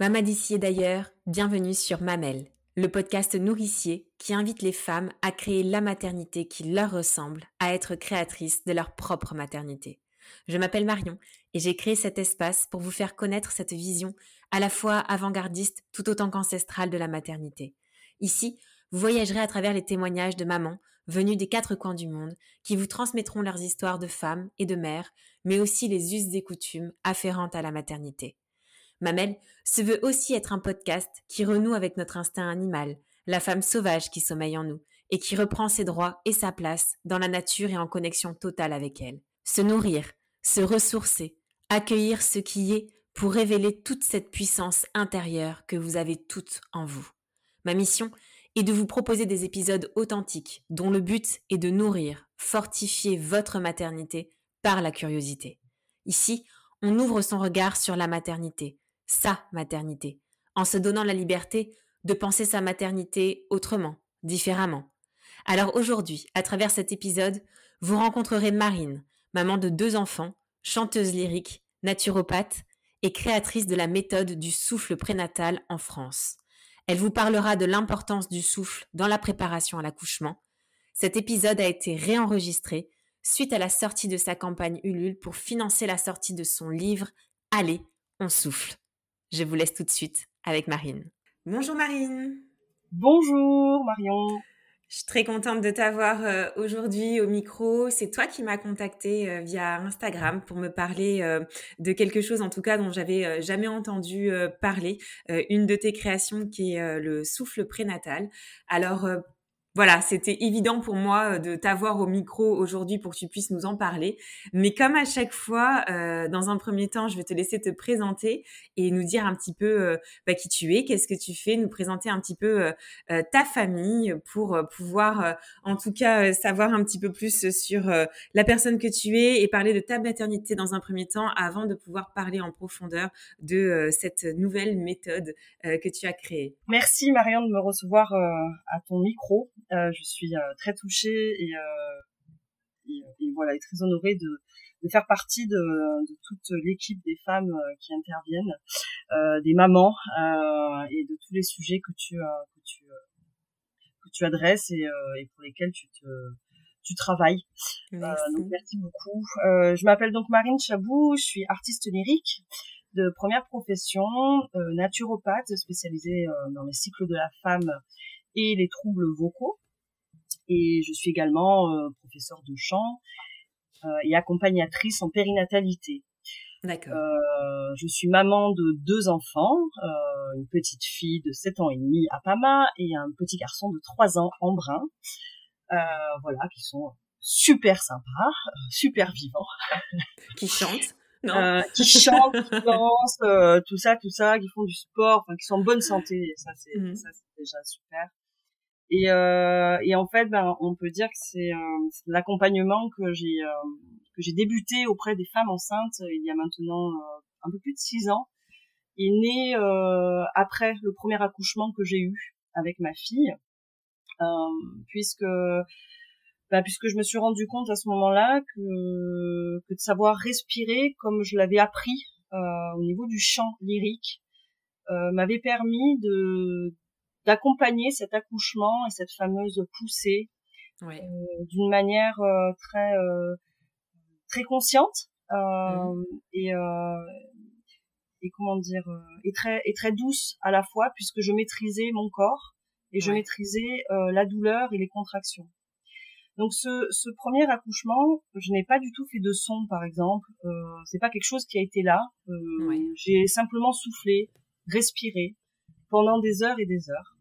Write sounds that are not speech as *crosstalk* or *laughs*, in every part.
Maman d'ici d'ailleurs, bienvenue sur Mamel, le podcast nourricier qui invite les femmes à créer la maternité qui leur ressemble, à être créatrices de leur propre maternité. Je m'appelle Marion et j'ai créé cet espace pour vous faire connaître cette vision à la fois avant-gardiste tout autant qu'ancestrale de la maternité. Ici, vous voyagerez à travers les témoignages de mamans venues des quatre coins du monde qui vous transmettront leurs histoires de femmes et de mères, mais aussi les us et coutumes afférentes à la maternité. Mamel se veut aussi être un podcast qui renoue avec notre instinct animal, la femme sauvage qui sommeille en nous, et qui reprend ses droits et sa place dans la nature et en connexion totale avec elle. Se nourrir, se ressourcer, accueillir ce qui est pour révéler toute cette puissance intérieure que vous avez toute en vous. Ma mission est de vous proposer des épisodes authentiques dont le but est de nourrir, fortifier votre maternité par la curiosité. Ici, on ouvre son regard sur la maternité, sa maternité, en se donnant la liberté de penser sa maternité autrement, différemment. Alors aujourd'hui, à travers cet épisode, vous rencontrerez Marine, maman de deux enfants, chanteuse lyrique, naturopathe et créatrice de la méthode du souffle prénatal en France. Elle vous parlera de l'importance du souffle dans la préparation à l'accouchement. Cet épisode a été réenregistré suite à la sortie de sa campagne Ulule pour financer la sortie de son livre Allez, on souffle. Je vous laisse tout de suite avec Marine. Bonjour Marine. Bonjour Marion. Je suis très contente de t'avoir euh, aujourd'hui au micro. C'est toi qui m'as contacté euh, via Instagram pour me parler euh, de quelque chose, en tout cas, dont j'avais jamais entendu parler. une de tes créations qui est le souffle prénatal. Alors, voilà, c'était évident pour moi euh, de t'avoir au micro aujourd'hui pour que tu puisses nous en parler. Mais comme à chaque fois, euh, dans un premier temps, je vais te laisser te présenter et nous dire un petit peu euh, bah, qui tu es, qu'est-ce que tu fais, nous présenter un petit peu ta famille pour pouvoir, en tout cas, savoir un petit peu plus sur la personne que tu es et parler de ta maternité dans un premier temps avant de pouvoir parler en profondeur de cette nouvelle méthode que tu as créée. Merci Marianne de me recevoir à ton micro. Euh, je suis euh, très touchée et, euh, et, et, voilà, et très honorée de, de faire partie de, de toute l'équipe des femmes qui interviennent, euh, des mamans euh, et de tous les sujets que tu que tu que tu adresses et, et pour lesquels tu te tu travailles. Merci. donc merci beaucoup. je m'appelle donc Marine Chabou, je suis artiste lyrique de première profession, naturopathe spécialisée dans les cycles de la femme et les troubles vocaux. Et je suis également euh, professeure de chant euh, et accompagnatrice en périnatalité. D'accord. Euh, je suis maman de deux enfants, une petite fille de 7 ans et demi à Pama et un petit garçon de 3 ans en brun. Voilà, qui sont super sympas, super vivants. qui chantent. Euh, *laughs* qui chantent, qui dansent, euh, tout ça, tout ça, qui font du sport, enfin, qui sont en bonne santé. Et ça, c'est, mmh. ça, c'est déjà super. Et, euh, et en fait, ben, on peut dire que c'est euh, l'accompagnement que j'ai euh, que j'ai débuté auprès des femmes enceintes il y a maintenant euh, un peu plus de six ans, est né après le premier accouchement que j'ai eu avec ma fille, puisque bah, puisque je me suis rendu compte à ce moment-là que, que de savoir respirer comme je l'avais appris euh, au niveau du chant lyrique euh, m'avait permis de d'accompagner cet accouchement et cette fameuse poussée euh, d'une manière euh, très euh, très consciente mmh. et et comment dire et très et très douce à la fois puisque je maîtrisais mon corps et je maîtrisais la douleur et les contractions. Donc ce, ce premier accouchement, je n'ai pas du tout fait de son, par exemple. Euh, c'est pas quelque chose qui a été là. Euh, J'ai simplement soufflé, respiré pendant des heures et des heures.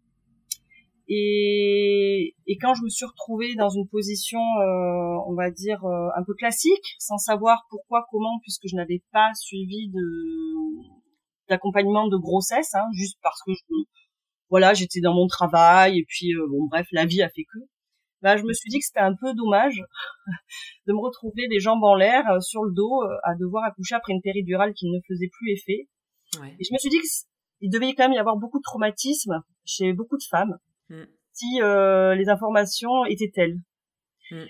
Et, et quand je me suis retrouvée dans une position, euh, on va dire, euh, un peu classique, sans savoir pourquoi, comment, puisque je n'avais pas suivi de d'accompagnement de grossesse, hein, juste parce que je, voilà, j'étais dans mon travail et puis euh, bon bref, la vie a fait que. Bah, je me suis dit que c'était un peu dommage *laughs* de me retrouver les jambes en l'air euh, sur le dos à devoir accoucher après une péridurale qui ne faisait plus effet. Ouais. Et je me suis dit qu'il devait quand même y avoir beaucoup de traumatisme chez beaucoup de femmes Mm. si euh, les informations étaient telles. Mm.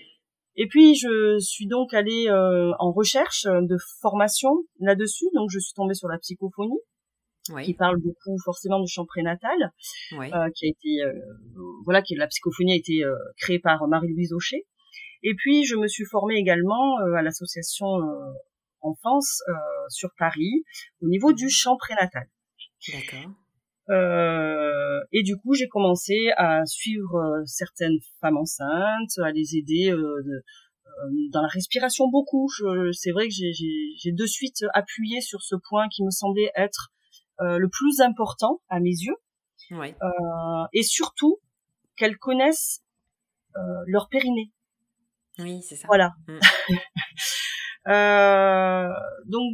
Et puis je suis donc allée euh, en recherche de formation là-dessus, donc je suis tombée sur la psychophonie. Qui parle beaucoup forcément du chant prénatal, euh, qui a été, euh, voilà, qui la psychophonie a été euh, créée par Marie-Louise Aucher. Et puis je me suis formée également à l'association enfance sur Paris au niveau du chant prénatal. D'accord. Euh, et du coup, j'ai commencé à suivre certaines femmes enceintes, à les aider euh, dans la respiration beaucoup. C'est vrai que j'ai de suite appuyé sur ce point qui me semblait être euh, le plus important à mes yeux. Ouais. Euh, et surtout qu'elles connaissent euh, leur périnée. Oui, c'est ça. Voilà. Mm. *laughs* donc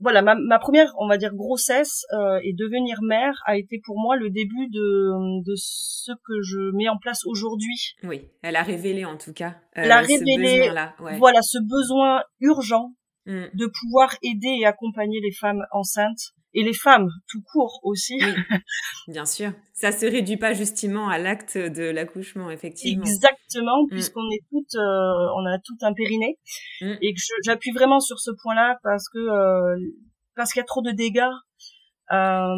voilà, ma, ma, première, on va dire, grossesse euh, et devenir mère a été pour moi le début de, de ce que je mets en place aujourd'hui. Oui, elle a révélé en tout cas. Euh, elle a révélé, ce voilà, ce besoin urgent mm. de pouvoir aider et accompagner les femmes enceintes et les femmes tout court aussi. *laughs* bien sûr. Ça se réduit pas justement à l'acte de l'accouchement, effectivement. Exactement, mm. puisqu'on est toutes, euh, on a tout un périnée, mm. et que j'appuie vraiment sur ce point-là parce que euh, parce qu'il y a trop de dégâts. Euh,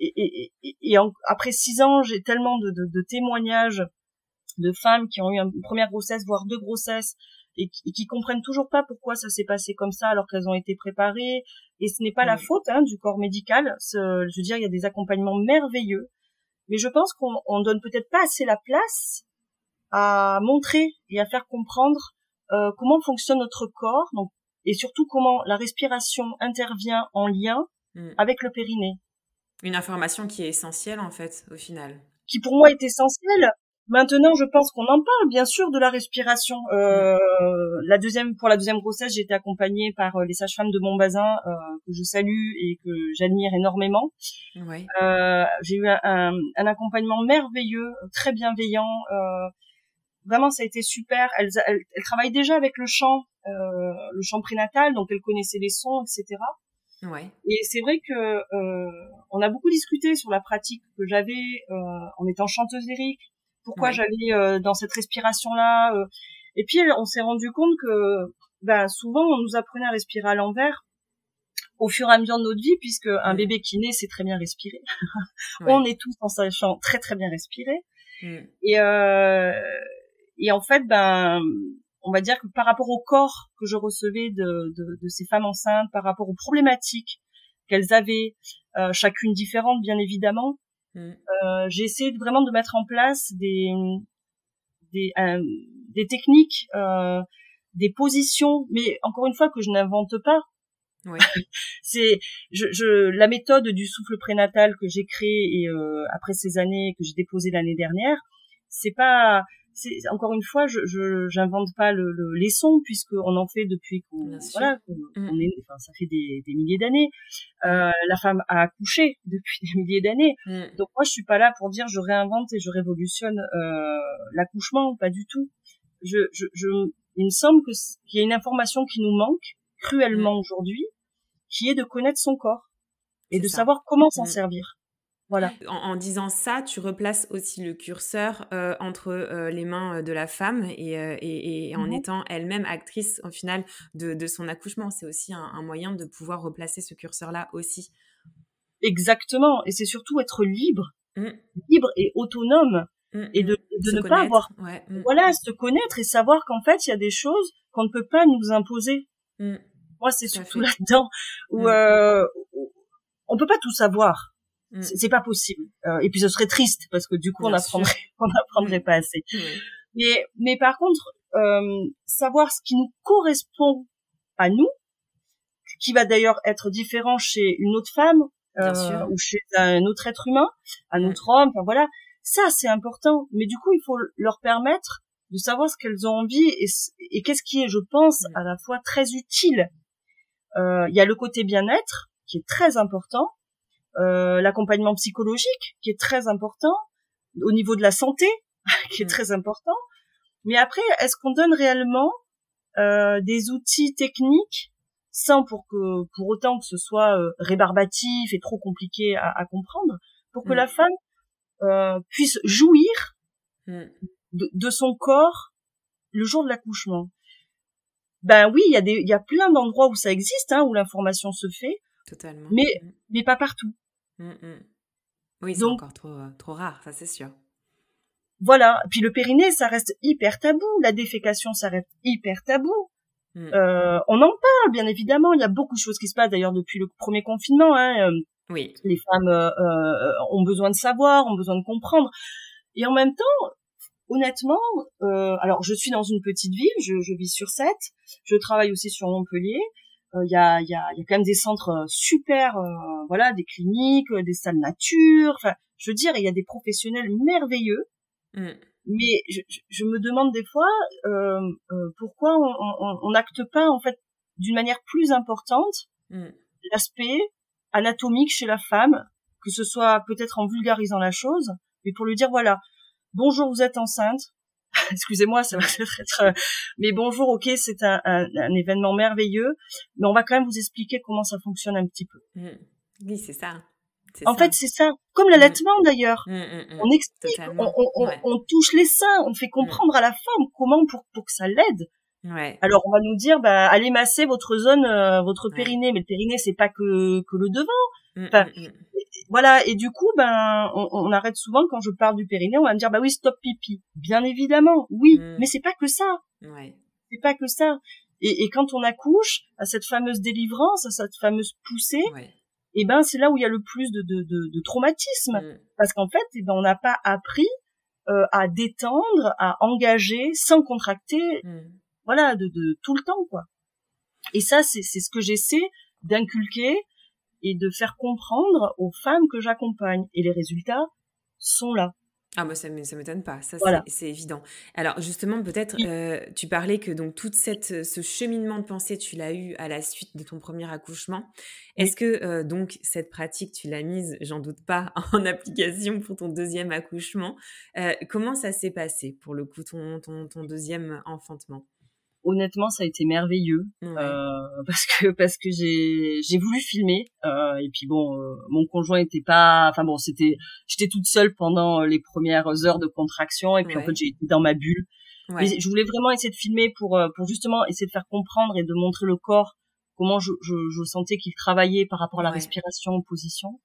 et, et, et, après six ans, j'ai tellement de, de, de, témoignages de femmes qui ont eu une première grossesse, voire deux grossesses, et qui, qui comprennent toujours pas pourquoi ça s'est passé comme ça alors qu'elles ont été préparées. Et ce n'est pas la mm. faute hein, du corps médical. je veux dire, il y a des accompagnements merveilleux, mais je pense qu'on on donne peut-être pas assez la place à montrer et à faire comprendre euh, comment fonctionne notre corps, donc et surtout comment la respiration intervient en lien mm. avec le périnée. Une information qui est essentielle en fait au final. Qui pour moi est essentielle Maintenant, je pense qu'on en parle, bien sûr, de la respiration. Euh, la deuxième, pour la deuxième grossesse, j'ai été accompagnée par euh, les sages-femmes de Montbazin, euh, que je salue et que j'admire énormément. Ouais. Euh, j'ai eu un, un, accompagnement merveilleux, très bienveillant. Euh, vraiment, ça a été super. Elles, elles, elles travaillent déjà avec le chant, euh, le chant prénatal, donc elles connaissaient les sons, etc. Ouais. Et c'est vrai que euh, on a beaucoup discuté sur la pratique que j'avais euh, en étant chanteuse lyrique, pourquoi j'allais euh, dans cette respiration là euh. et puis on s'est rendu compte que ben souvent on nous apprenait à respirer à l'envers au fur et à mesure de notre vie puisque un bébé qui naît sait très bien respirer. *laughs* On est tous en sachant très très bien respirer. Mm. et euh, et en fait ben on va dire que par rapport au corps que je recevais de, de, de ces femmes enceintes, par rapport aux problématiques qu'elles avaient, euh, chacune différente bien évidemment, Mm. Euh, j'ai essayé vraiment de mettre en place des des, euh, des techniques, euh, des positions, mais encore une fois que je n'invente pas. Oui. *laughs* c'est je, je, la méthode du souffle prénatal que j'ai créé et euh, après ces années que j'ai déposé l'année dernière, c'est pas encore une fois, je j'invente pas le, le, les sons puisqu'on en fait depuis qu'on voilà, mm. est, enfin ça fait des, des milliers d'années. Euh, la femme a accouché *laughs* depuis des milliers d'années, mm. donc moi je suis pas là pour dire je réinvente et je révolutionne euh, l'accouchement, pas du tout. Je, je, je, il me semble que qu'il y a une information qui nous manque cruellement mm. aujourd'hui, qui est de connaître son corps et de savoir comment s'en servir. Voilà. En, disant ça, tu replaces aussi le curseur euh, entre euh, les mains euh, de la femme et, et, et en mmh étant elle-même actrice au final de, de son accouchement. C'est aussi un, un, moyen de pouvoir replacer ce curseur-là aussi. Exactement. Et c'est surtout être libre, mmh. libre et autonome. Mmh, et de, de ne pas avoir ouais, voilà se connaître et savoir qu'en fait il y a des choses qu'on ne peut pas nous imposer moi c'est surtout là-dedans où, euh, où on peut pas tout savoir Mm. C'est pas possible. Euh, et puis ce serait triste parce que du coup on apprendrait, *laughs* on apprendrait pas assez. Mais, mais par contre, euh, savoir ce qui nous correspond à nous, qui va d'ailleurs être différent chez une autre femme euh, ou chez un autre être humain, un mm. autre homme, enfin voilà, ça c'est important. Mais du coup, il faut leur permettre de savoir ce qu'elles ont envie et, et qu'est-ce qui est, je pense, mm. à la fois très utile. Euh, il y a le côté bien-être qui est très important, euh, l'accompagnement psychologique qui est très important, au niveau de la santé *laughs* qui est mm. très important. Mais après, est-ce qu'on donne réellement euh, des outils techniques sans pour que pour autant que ce soit euh, rébarbatif et trop compliqué à, à comprendre, pour que mm. la femme euh, puisse jouir mm. de, de, son corps le jour de l'accouchement? Ben oui, il y a des, il y a plein d'endroits où ça existe, hein, où l'information se fait. Totalement. Mais mais pas partout. Mmh, mmh. Oui, c'est encore trop, trop rare, ça c'est sûr. Voilà. Puis le périnée, ça reste hyper tabou. La défécation, ça reste hyper tabou. Mm. Euh, on en parle, bien évidemment. Il y a beaucoup de choses qui se passent d'ailleurs depuis le premier confinement. Hein. Euh, oui. Les femmes euh, euh, ont besoin de savoir, ont besoin de comprendre. Et en même temps, honnêtement, euh, alors je suis dans une petite ville, je, je vis sur Sète, je travaille aussi sur Montpellier. Il y, a, y, a, y a quand même des centres super, voilà, des cliniques, des salles nature. Enfin, je veux dire, il y a des professionnels merveilleux. Mm. Mais je, je, me demande des fois euh, euh, pourquoi on n'acte pas en fait d'une manière plus importante mm. l'aspect anatomique chez la femme, que ce soit peut-être en vulgarisant la chose, mais pour lui dire voilà, bonjour, vous êtes enceinte. *laughs* Excusez-moi, ça va *laughs* être, euh, mais bonjour, ok, c'est un, un, un, événement merveilleux, mais on va quand même vous expliquer comment ça fonctionne un petit peu. Mm. Oui, c'est ça. En fait, c'est ça. Comme l'allaitement mm. d'ailleurs. Mm, mm, on explique, on, touche les seins, on fait comprendre à la femme comment pour, pour que ça l'aide. Ouais. Alors on va nous dire, bah allez masser votre zone, euh, votre périnée, mais le périnée c'est pas que que le devant. Enfin, voilà. Et du coup, ben on, arrête souvent quand je parle du périnée, on va me dire, bah oui, stop pipi. Bien évidemment, oui, mais c'est pas que ça. Ouais. C'est pas que ça. Et, et, quand on accouche, à cette fameuse délivrance, à cette fameuse poussée, ouais et eh ben c'est là où il y a le plus de, de, de, de traumatisme mm. parce qu'en fait eh ben on n'a pas appris euh, à détendre à engager sans contracter mm. voilà de, de tout le temps quoi et ça c'est c'est ce que j'essaie d'inculquer et de faire comprendre aux femmes que j'accompagne. Et les résultats sont là. Ah moi ça ça m'étonne pas, ça c'est évident. Alors justement peut-être euh, tu parlais que donc toute cette ce cheminement de pensée tu l'as eu à la suite de ton premier accouchement. Est-ce que euh, donc cette pratique tu l'as mise, j'en doute pas, *laughs* en application pour ton deuxième accouchement? Euh, Comment ça s'est passé pour le coup ton ton, ton deuxième enfantement? Honnêtement ça a été merveilleux euh, *laughs* parce que parce que j'ai j'ai voulu filmer euh, et puis bon euh, mon conjoint était pas enfin bon c'était j'étais toute seule pendant les premières heures de contraction et puis en fait j'ai été dans ma bulle. Mais je voulais vraiment essayer de filmer pour euh, pour justement essayer de faire comprendre et de montrer le corps comment je je, je sentais qu'il travaillait par rapport à la respiration position.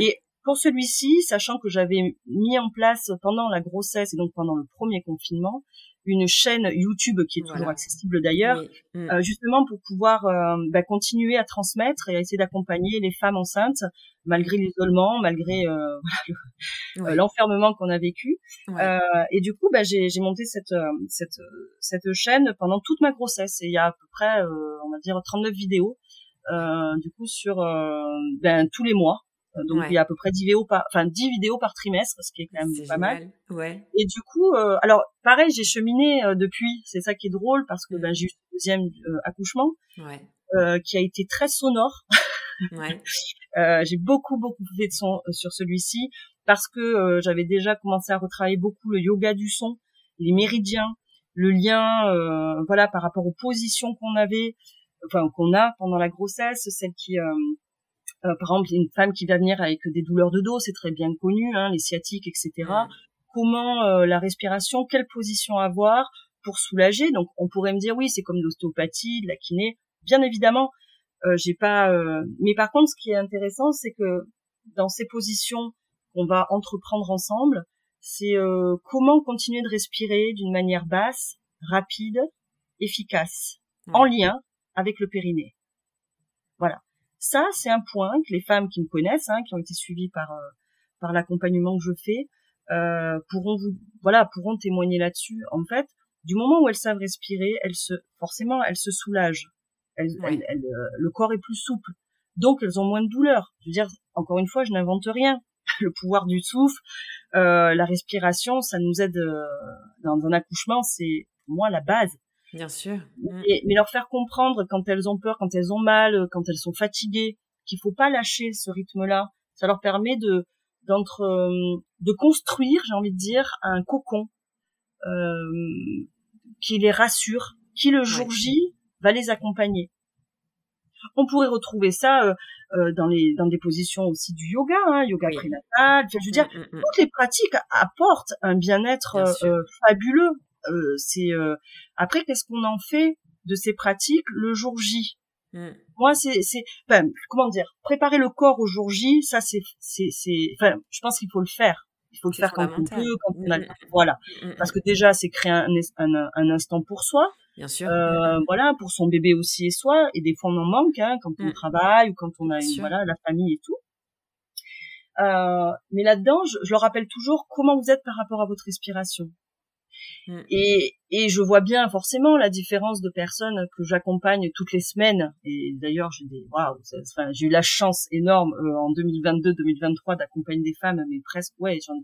Et pour celui-ci, sachant que j'avais mis en place pendant la grossesse et donc pendant le premier confinement, une chaîne YouTube qui est toujours accessible d'ailleurs, mm. euh, justement pour pouvoir euh, bah, continuer à transmettre et à essayer d'accompagner les femmes enceintes malgré l'isolement, malgré euh, *laughs* l'enfermement qu'on a vécu. et du coup, bah, j'ai monté cette, cette, cette chaîne pendant toute ma grossesse et il y a à peu près, on va dire, 39 vidéos. du coup sur ben, tous les mois euh, donc il y a à peu près 10 vidéos par, enfin 10 vidéos par trimestre, ce qui est quand même pas mal. Ouais. Et du coup, euh, alors pareil, j'ai cheminé euh, depuis. C'est ça qui est drôle parce que ben, j'ai eu le deuxième accouchement, ouais. qui a été très sonore. *laughs* ouais. j'ai beaucoup beaucoup fait de son sur celui-ci parce que j'avais déjà commencé à retravailler beaucoup le yoga du son, les méridiens, le lien, voilà, par rapport aux positions qu'on avait, enfin qu'on a pendant la grossesse, celle qui euh, par exemple, une femme qui va venir avec des douleurs de dos, c'est très bien connu, hein, les sciatiques, etc. Mm. Comment euh, la respiration, quelle position avoir pour soulager? Donc, on pourrait me dire oui, c'est comme l'ostéopathie, de la kiné. Bien évidemment, euh, j'ai pas. Mais par contre, ce qui est intéressant, c'est que dans ces positions qu'on va entreprendre ensemble, c'est comment continuer de respirer d'une manière basse, rapide, efficace, en lien avec le périnée. Voilà. Ça, c'est un point que les femmes qui me connaissent, hein, qui ont été suivies par euh, par l'accompagnement que je fais, euh, pourront vous, voilà, pourront témoigner là-dessus. En fait, du moment où elles savent respirer, elles se, forcément, elles se soulagent. Elles, elles, euh, le corps est plus souple, donc elles ont moins de douleur. Je veux dire, encore une fois, je n'invente rien. *laughs* Le pouvoir du souffle, euh, la respiration, ça nous aide dans un accouchement, c'est pour moi la base. Bien sûr. Mm. mais leur faire comprendre quand elles ont peur, quand elles ont mal, quand elles sont fatiguées, qu'il faut pas lâcher ce rythme-là. Ça leur permet de d'entre euh, de construire, j'ai envie de dire, un cocon euh, qui les rassure, qui le jour J va les accompagner. On pourrait retrouver ça euh, euh dans les dans des positions aussi du yoga, hein, yoga prénatal. je veux dire, mm, mm, toutes les pratiques apportent un bien-être euh, fabuleux euh, c'est euh, après qu'est-ce qu'on en fait de ces pratiques le jour J? Mm. Moi, c'est, c'est, enfin, comment dire, préparer le corps au jour J, ça, c'est, c'est, c'est, enfin, je pense qu'il faut le faire. Il faut le faire quand on peut, quand on a, mm, voilà. Parce que déjà, c'est créer un, un, un, instant pour soi. Bien sûr. Euh, voilà, pour son bébé aussi et soi. Et des fois, on en manque, hein, quand on travaille ou quand on a, une, voilà, la famille et tout. Euh, mais là-dedans, je, je, le rappelle toujours comment vous êtes par rapport à votre respiration? Mm. Et, et je vois bien forcément la différence de personnes que j'accompagne toutes les semaines. Et d'ailleurs, j'ai des, waouh, enfin, j'ai eu la chance énorme euh, en 2022-2023 d'accompagner des femmes, mais presque, ouais, j'en,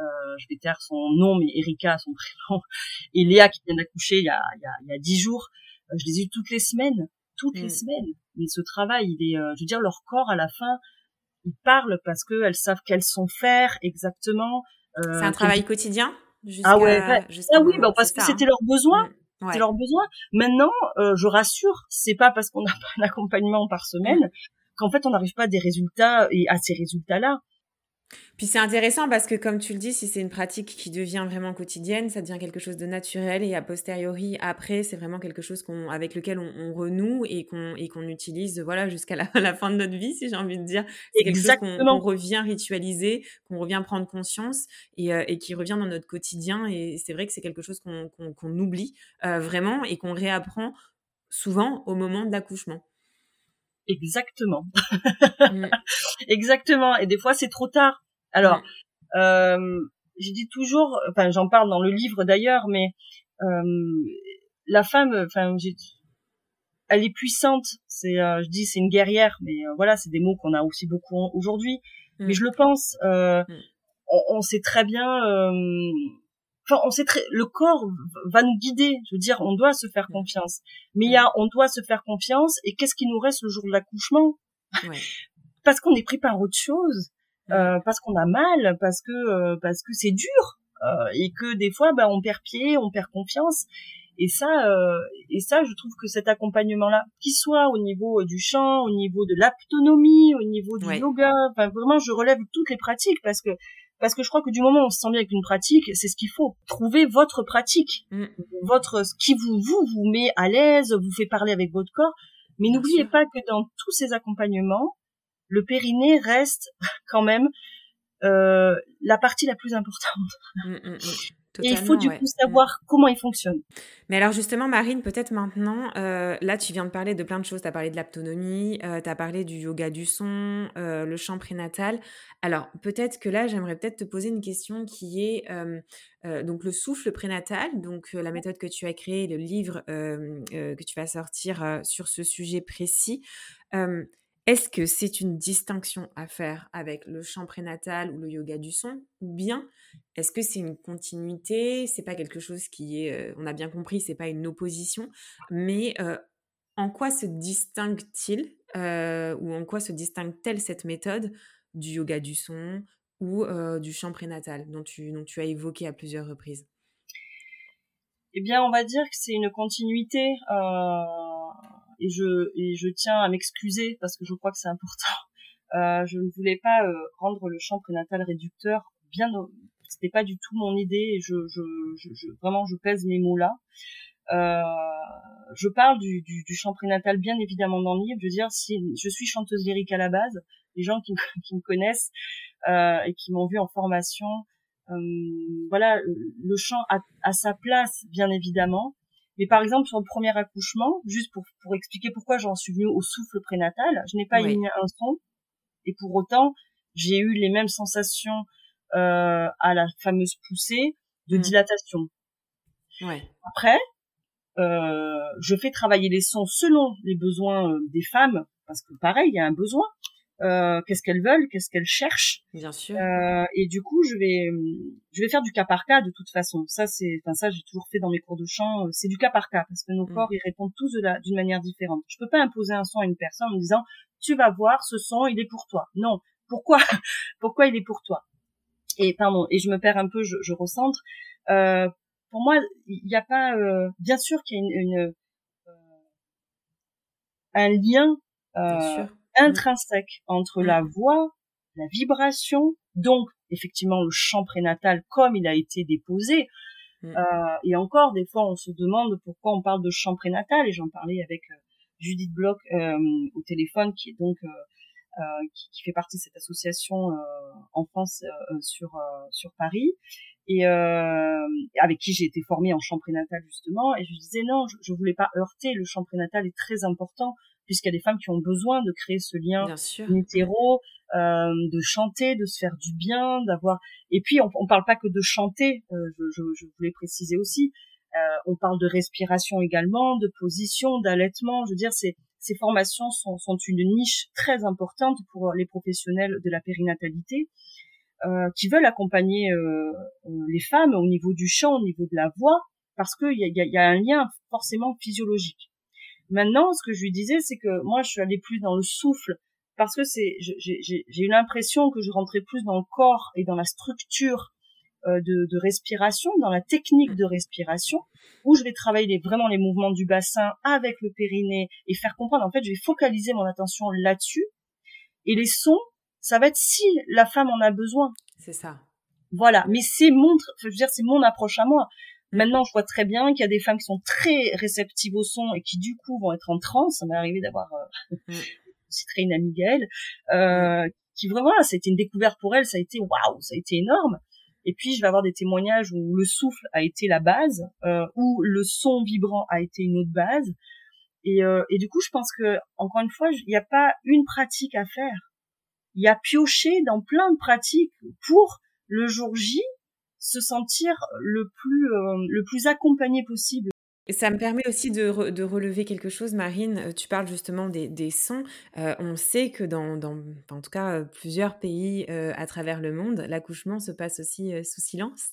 euh, je vais taire son nom, mais Erika, son *laughs* prénom, et Léa qui vient d'accoucher il y a, il y dix jours. Euh, je les ai eu toutes les semaines, toutes les mm. semaines. Mais ce travail, il est, euh, je veux dire, leur corps à la fin, ils parlent parce qu'elles savent qu'elles sont faire exactement. C'est un travail quotidien? Ah ouais, ah oui, bah, parce que c'était leur besoin. Mmh, c'est leur besoin. Maintenant, euh, je rassure, c'est pas parce qu'on n'a *laughs* pas un accompagnement par semaine mmh. qu'en fait on n'arrive pas à des résultats et à ces résultats-là. Puis c'est intéressant parce que, comme tu le dis, si c'est une pratique qui devient vraiment quotidienne, ça devient quelque chose de naturel et a posteriori, après, c'est vraiment quelque chose qu'on, avec lequel on, renoue et qu'on, et qu'on utilise, voilà, jusqu'à la, *laughs* la, fin de notre vie, si j'ai envie de dire. C'est quelque chose qu'on, revient ritualiser, qu'on revient prendre conscience et, euh, et, qui revient dans notre quotidien. Et c'est vrai que c'est quelque chose qu'on, qu'on, oublie euh, vraiment et qu'on réapprend souvent au moment de l'accouchement. Exactement. Mm. *laughs* Exactement. Et des fois, c'est trop tard. Alors, euh, je dis toujours, enfin, j'en parle dans le livre d'ailleurs, mais euh, la femme, enfin, elle est puissante. C'est, euh, je dis, c'est une guerrière, mais euh, voilà, c'est des mots qu'on a aussi beaucoup aujourd'hui. Mais mm. je le pense. Euh, on, on, sait très bien enfin on sait très le corps va nous guider je veux dire on doit se faire confiance mais il y a on doit se faire confiance et qu'est-ce qui nous reste le jour de l'accouchement? Ouais. parce qu'on est pris par autre chose euh, parce qu'on a mal parce que euh, parce que c'est dur euh, et que des fois bah on perd pied on perd confiance et ça euh, et ça je trouve que cet accompagnement là qu'il soit au niveau du chant au niveau de l'autonomie au niveau du yoga enfin vraiment je relève toutes les pratiques parce que parce que je crois que du moment où on se sent bien avec une pratique, c'est ce qu'il faut. Trouver votre pratique, mm. votre ce qui vous vous vous met à l'aise, vous fait parler avec votre corps. Mais n'oubliez pas que dans tous ces accompagnements, le périnée reste *laughs* quand même euh, la partie la plus importante. Mm, mm, et il faut du coup savoir comment il fonctionne. Mais alors justement, Marine, peut-être maintenant, euh, là tu viens de parler de plein de choses. Tu as parlé de l'autonomie, euh, tu as parlé du yoga du son, euh, le chant prénatal. Alors peut-être que là, j'aimerais peut-être te poser une question qui est donc le souffle prénatal, donc la méthode que tu as créée, le livre que tu vas sortir sur ce sujet précis. Est-ce que c'est une distinction à faire avec le chant prénatal ou le yoga du son Ou bien est-ce que c'est une continuité? C'est pas quelque chose qui est, euh, on a bien compris, c'est pas une opposition, mais euh, en quoi se distingue-t-il euh, ou en quoi se distingue-t-elle cette méthode du yoga du son ou du chant prénatal dont tu, dont tu as évoqué à plusieurs reprises? Eh bien, on va dire que c'est une continuité et je et je tiens à m'excuser parce que je crois que c'est important. Euh, je ne voulais pas euh, rendre le chant prénatal réducteur. Bien, c'était pas du tout mon idée. Et je, je, je, vraiment, je pèse mes mots là. Euh, je parle du, du, du, chant prénatal bien évidemment dans le livre. Je veux dire, si je suis chanteuse lyrique à la base, les gens qui, *laughs* qui me connaissent euh, et qui m'ont vu en formation, euh, voilà, le chant a, a, sa place bien évidemment, mais par exemple, sur le premier accouchement, juste pour, pour expliquer pourquoi j'en suis venue au souffle prénatal, je n'ai pas émis un son, et pour autant, j'ai eu les mêmes sensations euh, à la fameuse poussée de mmh. dilatation. Ouais. Après, euh, je fais travailler les sons selon les besoins euh, des femmes, parce que pareil, il y a un besoin. Euh, qu'est-ce qu'elles veulent, qu'est-ce qu'elles cherchent. Bien sûr. Euh, et du coup, je vais, je vais faire du cas par cas de toute façon. Ça, c'est, enfin ça, j'ai toujours fait dans mes cours de chant. Euh, c'est du cas par cas parce que nos mm. corps, ils répondent tous d'une manière différente. Je peux pas imposer un son à une personne en disant, tu vas voir, ce son, il est pour toi. Non. Pourquoi? *laughs* Pourquoi il est pour toi? Et pardon. Et je me perds un peu, je, je recentre. Euh, pour moi, il n'y a pas, euh, bien sûr qu'il y a une, une un lien. Bien sûr intrinsèque entre la voix, la vibration, donc effectivement le chant prénatal comme il a été déposé. Mm. Euh, et encore, des fois, on se demande pourquoi on parle de chant prénatal, et j'en parlais avec euh, Judith Bloch au téléphone, qui est donc qui, qui, fait partie de cette association en France sur sur Paris et avec qui j'ai été formée en champ prénatal justement et je disais non je, je voulais pas heurter le champ prénatal est très important puisqu'il y a des femmes qui ont besoin de créer ce lien hétéro, euh, de chanter, de se faire du bien, d'avoir. Et puis on, on parle pas que de chanter, euh, je, je, je, voulais préciser aussi. Euh, on parle de respiration également, de position, d'allaitement. Je veux dire, ces, ces formations sont, sont une niche très importante pour les professionnels de la périnatalité. Euh, qui veulent accompagner euh, les femmes au niveau du chant, au niveau de la voix, parce qu'il y a, y a un lien forcément physiologique. Maintenant, ce que je lui disais, c'est que moi, je suis allée plus dans le souffle parce que c'est, j'ai eu l'impression que je rentrais plus dans le corps et dans la structure euh, de, de, respiration, dans la technique de respiration, où je vais travailler vraiment les mouvements du bassin avec le périnée et faire comprendre. En fait, je vais focaliser mon attention là-dessus. Et les sons, ça va être si la femme en a besoin. C'est ça. Voilà. Mais c'est mon, je veux dire, c'est mon approche à moi. Maintenant, je vois très bien qu'il y a des femmes qui sont très réceptives au son et qui du coup vont être en transe. Ça m'est arrivé d'avoir euh, *laughs* mm. très une amie Gaëlle, euh, qui vraiment, voilà, ça a été une découverte pour elle. Ça a été waouh, ça a été énorme. Et puis, je vais avoir des témoignages où le souffle a été la base, euh, où le son vibrant a été une autre base. Et, euh, et du coup, je pense que encore une fois, il n'y a pas une pratique à faire. Il y a pioché dans plein de pratiques pour le jour J se sentir le plus euh, le plus accompagné possible. Ça me permet aussi de, de, relever quelque chose, Marine. Euh, tu parles justement des, des sons. Euh, on sait que dans, dans, en tout cas, plusieurs pays à travers le monde, l'accouchement se passe aussi sous silence.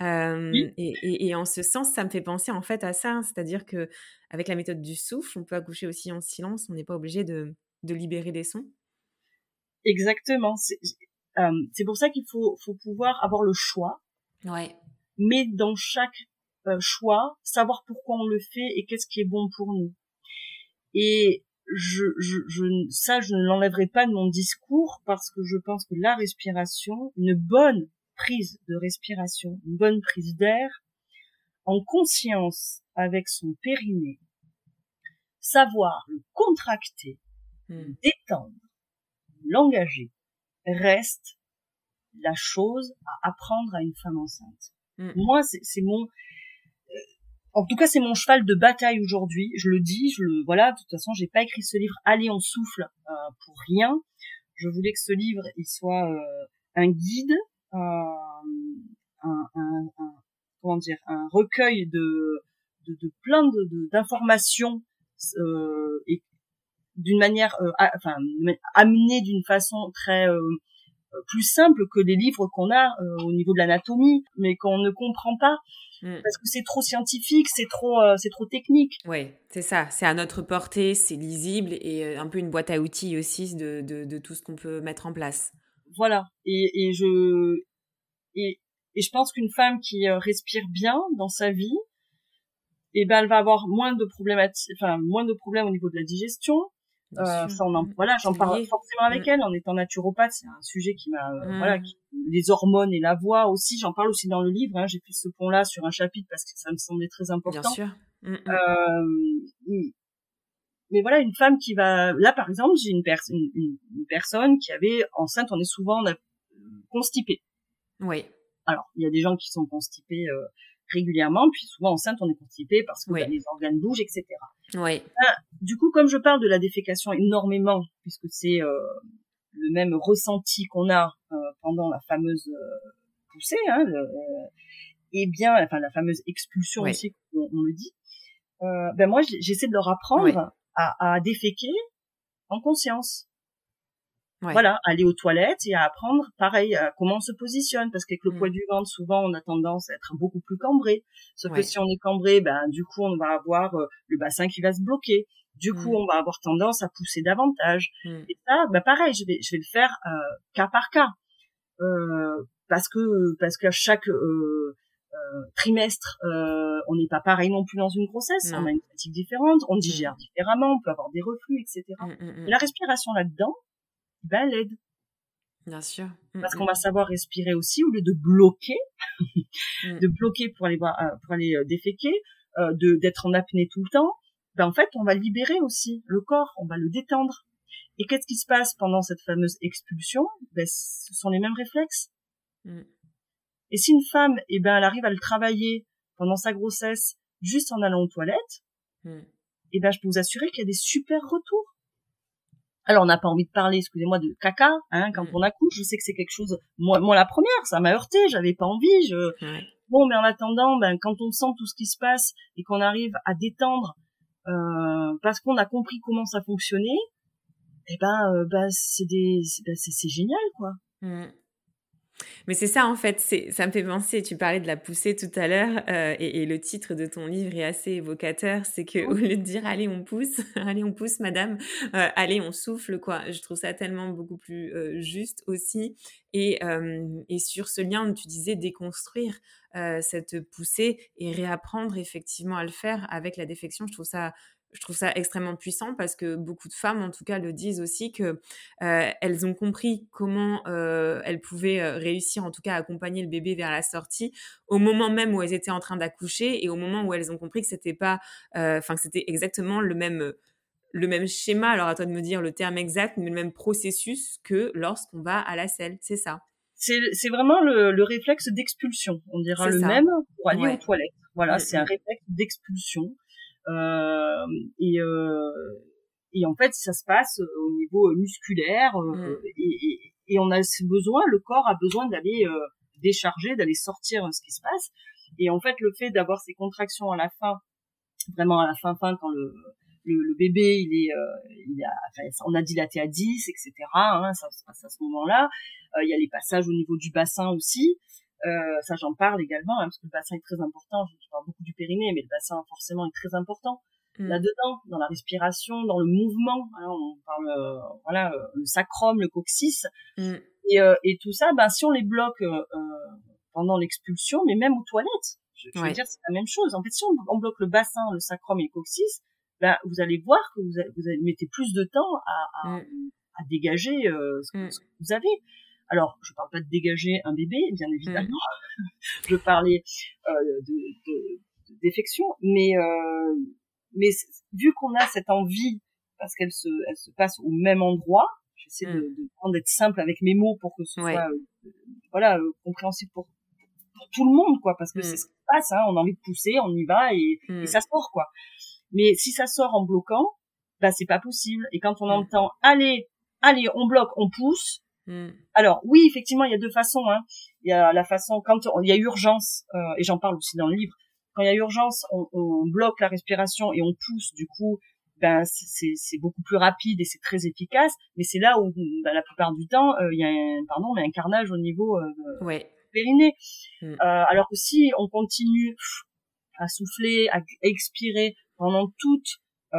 et, et, et, en ce sens, ça me fait penser en fait à ça, c'est-à-dire que avec la méthode du souffle, on peut accoucher aussi en silence. On n'est pas obligé de, de, libérer des sons. Exactement. C'est pour ça qu'il faut, faut pouvoir avoir le choix Ouais. Mais dans chaque euh, choix, savoir pourquoi on le fait et qu'est-ce qui est bon pour nous. Et je, je, je, ça, je ne l'enlèverai pas de mon discours parce que je pense que la respiration, une bonne prise de respiration, une bonne prise d'air, en conscience avec son périnée, savoir le contracter, hmm. détendre, l'engager, reste la chose à apprendre à une femme enceinte. Mm. Moi, c'est mon, euh, en tout cas, c'est mon cheval de bataille aujourd'hui. Je le dis, je le, voilà. De toute façon, j'ai pas écrit ce livre. Allez, on souffle euh, pour rien. Je voulais que ce livre, il soit euh, un guide, un, un, un, comment dire, un recueil de, de, de plein de d'informations et d'une manière, enfin, amené d'une façon très plus simple que les livres qu'on a euh, au niveau de l'anatomie, mais qu'on ne comprend pas mm. parce que c'est trop scientifique, c'est trop, euh, c'est trop technique. Oui, c'est ça. C'est à notre portée, c'est lisible et euh, un peu une boîte à outils aussi de, de, de tout ce qu'on peut mettre en place. Voilà. Et, et je et, et je pense qu'une femme qui respire bien dans sa vie, eh ben elle va avoir moins de problématiques, enfin moins de problèmes au niveau de la digestion, euh, mm. voilà, j'en parle forcément avec mm. elle en étant naturopathe. C'est un sujet qui m'a, euh, voilà, mm. les hormones et la voix aussi. J'en parle aussi dans le livre. Hein, J'ai fait ce pont-là sur un chapitre parce que ça me semblait très important. Bien sûr. Euh, mais voilà, une femme qui va, là par exemple, j'ai une, personne une, personne qui avait enceinte. On est souvent constipé. Oui. Alors, il y a des gens qui sont constipés euh, régulièrement, puis souvent enceinte, on est constipé parce que les organes bougent, etc. Oui. du coup, comme je parle de la défécation énormément, puisque c'est euh, le même ressenti qu'on a euh, pendant la fameuse euh, poussée, hein, et bien, enfin la fameuse expulsion aussi, on, on, le dit. ben moi, j'essaie de leur apprendre à, à déféquer en conscience. Voilà, aller aux toilettes et à apprendre, pareil, à comment on se positionne, parce qu'avec le poids mm. du ventre, souvent, on a tendance à être beaucoup plus cambré. Sauf que si on est cambré, ben du coup, on va avoir euh, le bassin qui va se bloquer. Du coup, mm. on va avoir tendance à pousser davantage. Mm. Et ça, ben pareil, je vais, je vais le faire euh, cas par cas, euh, parce que parce qu'à chaque euh, trimestre, on n'est pas pareil non plus dans une grossesse. On a une fatigue différente, on digère différemment, on peut avoir des reflux, etc. la respiration là-dedans ben, aide. Bien sûr. Mm, Parce qu'on mm. va savoir respirer aussi au lieu de bloquer, mm. *laughs* de bloquer pour aller voir, euh, pour aller euh, déféquer, euh, de d'être en apnée tout le temps. ben en fait, on va libérer aussi le corps, on va le détendre. Et qu'est-ce qui se passe pendant cette fameuse expulsion? Ben, Ce sont les mêmes réflexes. Mm. Et si une femme, eh ben, elle arrive à le travailler pendant sa grossesse, juste en allant aux toilettes, mm. eh ben, je peux vous assurer qu'il y a des super retours. Alors, on n'a pas envie de parler, excusez-moi, de caca, hein, quand mm. on accouche. Je sais que c'est quelque chose, moi, moi, la première, ça m'a heurté, j'avais pas envie, je, bon, mais en attendant, ben, quand on sent tout ce qui se passe et qu'on arrive à détendre, euh, parce qu'on a compris comment ça fonctionnait, eh ben, euh, ben c'est des, ben, c'est génial, quoi. Mm. Mais c'est ça en fait, ça me fait penser, tu parlais de la poussée tout à l'heure euh, et, le titre de ton livre est assez évocateur, c'est que au lieu de dire allez on pousse, *laughs* allez on pousse madame, euh, allez on souffle quoi, je trouve ça tellement beaucoup plus euh, juste aussi. Et, et sur ce lien où tu disais déconstruire cette poussée et réapprendre effectivement à le faire avec la défection, je trouve ça je trouve ça extrêmement puissant parce que beaucoup de femmes, en tout cas, le disent aussi que euh, elles ont compris comment euh, elles pouvaient euh, réussir, en tout cas, à accompagner le bébé vers la sortie au moment même où elles étaient en train d'accoucher et au moment où elles ont compris que c'était pas, enfin, que c'était exactement le même le même schéma. Alors à toi de me dire le terme exact, mais le même processus que lorsqu'on va à la selle, c'est ça. C'est vraiment le, réflexe d'expulsion. On dira le même pour aller aux toilettes. Voilà, mm, c'est un mm. réflexe d'expulsion. Euh, et, euh, et en fait, ça se passe au niveau musculaire euh, mm. et, et, on a besoin, le corps a besoin d'aller décharger, d'aller sortir ce qui se passe. Et en fait, le fait d'avoir ces contractions à la fin, vraiment à la fin fin, quand le, le, bébé, il est, il a, enfin, on a dilaté à 10, etc. Hein, ça se passe à ce moment-là. il y a les passages au niveau du bassin aussi. Euh, ça, j'en parle également, hein, parce que le bassin est très important. Je, parle beaucoup du périnée, mais le bassin, forcément, est très important. Mm. Là-dedans, dans la respiration, dans le mouvement, hein, on parle, euh, voilà, euh, le sacrum, le coccyx. Mm. Et, euh, et tout ça, ben, si on les bloque pendant l'expulsion, mais même aux toilettes, je, veux dire, c'est la même chose. En fait, si on, bloque le bassin, le sacrum et le coccyx, ben, vous allez voir que vous, vous mettez plus de temps à, à, mm. à dégager ce que, ce, que, vous avez. Alors, je parle pas de dégager un bébé, bien évidemment. Mm. *laughs* je parlais euh, de, de, défection, mais euh, mais vu qu'on a cette envie parce qu'elle se elle se passe au même endroit, j'essaie de, mm. de prendre d'être simple avec mes mots pour que ce soit euh, voilà euh, compréhensible pour, pour tout le monde quoi, parce que c'est mm. ce qui se passe. Hein, on a envie de pousser, on y va et, et ça sort quoi. Mais si ça sort en bloquant, bah c'est pas possible. Et quand on entend allez allez on bloque, on pousse Mm. Alors oui, effectivement, il y a deux façons. Hein. Il y a la façon quand il y a urgence, euh, et j'en parle aussi dans le livre. Quand il y a urgence, on, on bloque la respiration et on pousse. Du coup, ben c'est beaucoup plus rapide et c'est très efficace. Mais c'est là où, ben, la plupart du temps, euh, il y a un, pardon, mais un carnage au niveau euh, ouais. périnée. Mm. Euh, alors que si on continue à souffler, à expirer pendant toute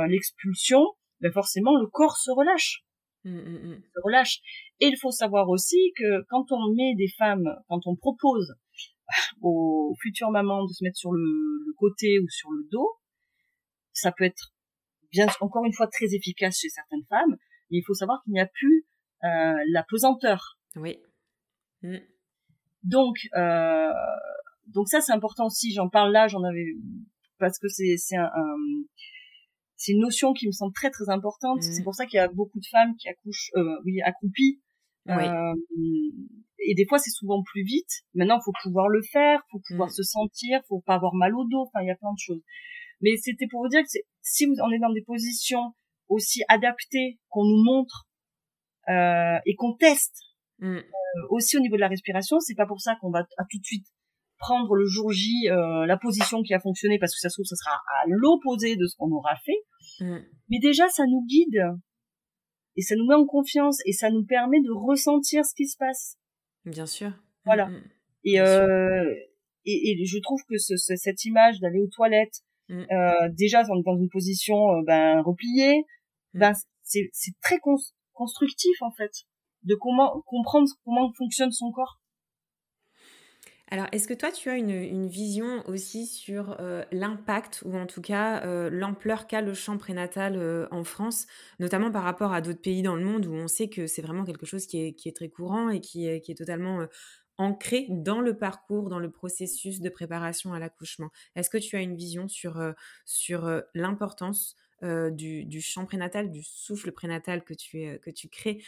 l'expulsion, ben forcément le corps se relâche. Mm, se relâche. Et il faut savoir aussi que quand on met des femmes, quand on propose *laughs* aux futures mamans de se mettre sur le, côté ou sur le dos, ça peut être bien encore une fois très efficace chez certaines femmes, mais il faut savoir qu'il n'y a plus euh, la pesanteur. Oui. Mm. Donc, euh, donc ça c'est important aussi. J'en parle là, j'en avais parce que c'est c'est un, c'est une notion qui me semble très très importante. Mm. C'est pour ça qu'il y a beaucoup de femmes qui accouchent, euh, oui, accroupies euh, et des fois, c'est souvent plus vite. Maintenant, il faut pouvoir le faire, faut pouvoir mm. se sentir, faut pas avoir mal au dos. Enfin, il y a plein de choses. Mais c'était pour vous dire que si vous, on est dans des positions aussi adaptées qu'on nous montre euh, et qu'on teste mm. euh, aussi au niveau de la respiration, c'est pas pour ça qu'on va à tout de suite prendre le jour J euh, la position qui a fonctionné parce que ça se trouve ça sera à l'opposé de ce qu'on aura fait. Mm. Mais déjà, ça nous guide et ça nous met en confiance et ça nous permet de ressentir ce qui se passe. Bien sûr. Voilà. Mm, mm. Et, euh, et, et je trouve que ce, cette image d'aller aux toilettes, mm. euh, déjà dans, dans une position euh, ben repliée, ben c'est c'est très constructif en fait de comment comprendre comment fonctionne son corps. Alors, est-ce que toi, tu as une, vision aussi sur euh, l'impact ou en tout cas euh, l'ampleur qu'a le champ prénatal euh, en France, notamment par rapport à d'autres pays dans le monde où on sait que c'est vraiment quelque chose qui est, très courant et qui est, totalement ancré dans le parcours, dans le processus de préparation à l'accouchement? Est-ce que tu as une vision sur, l'importance du, chant prénatal, du souffle prénatal que tu crées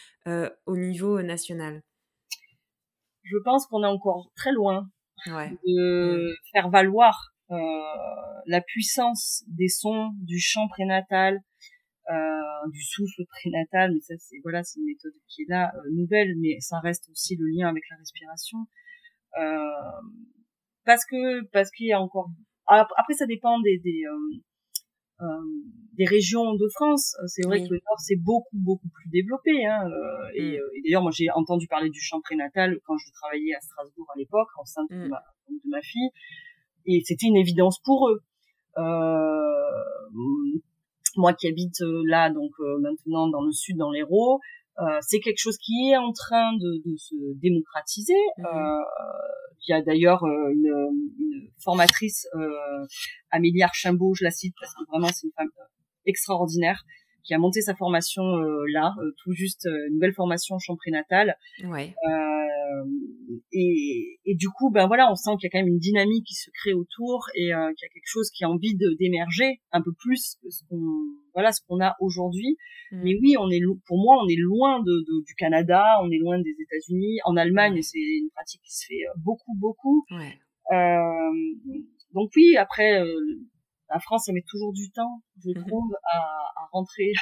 au niveau national? Je pense qu'on est encore très loin de mmh. faire valoir la puissance des sons du chant prénatal, euh, du souffle prénatal, mais ça c'est voilà, c'est une méthode qui est là euh, nouvelle, mais ça reste aussi le lien avec la respiration. Euh, parce que parce qu'il y a encore après ça dépend des des, euh, des régions de France. C'est vrai que le Nord c'est beaucoup beaucoup plus développé. Hein, et, mm. et d'ailleurs moi j'ai entendu parler du chant prénatal quand je travaillais à Strasbourg à l'époque enceinte de, mm. ma, de ma fille et c'était une évidence pour eux. Euh, moi qui habite euh, là, donc euh, maintenant dans le sud, dans l'Hérault, euh, c'est quelque chose qui est en train de, de se démocratiser. Mhm. il y a d'ailleurs une, une, formatrice, Amélie Archimbault, je la cite parce que vraiment c'est une femme extraordinaire, qui a monté sa formation là, tout juste une nouvelle formation en chant prénatal. Ouais. et, et, du coup, ben voilà, on sent qu'il y a quand même une dynamique qui se crée autour et euh, qu'il y a quelque chose qui a envie d'émerger un peu plus que ce qu'on voilà ce qu'on a aujourd'hui. Mm. Mais oui, on est pour moi, on est loin de, de, du Canada, on est loin des États-Unis. En Allemagne, c'est une pratique qui se fait euh, beaucoup, beaucoup. Ouais. Euh, donc oui, après, euh, la France, ça met toujours du temps, je mm-hmm. trouve, à, à rentrer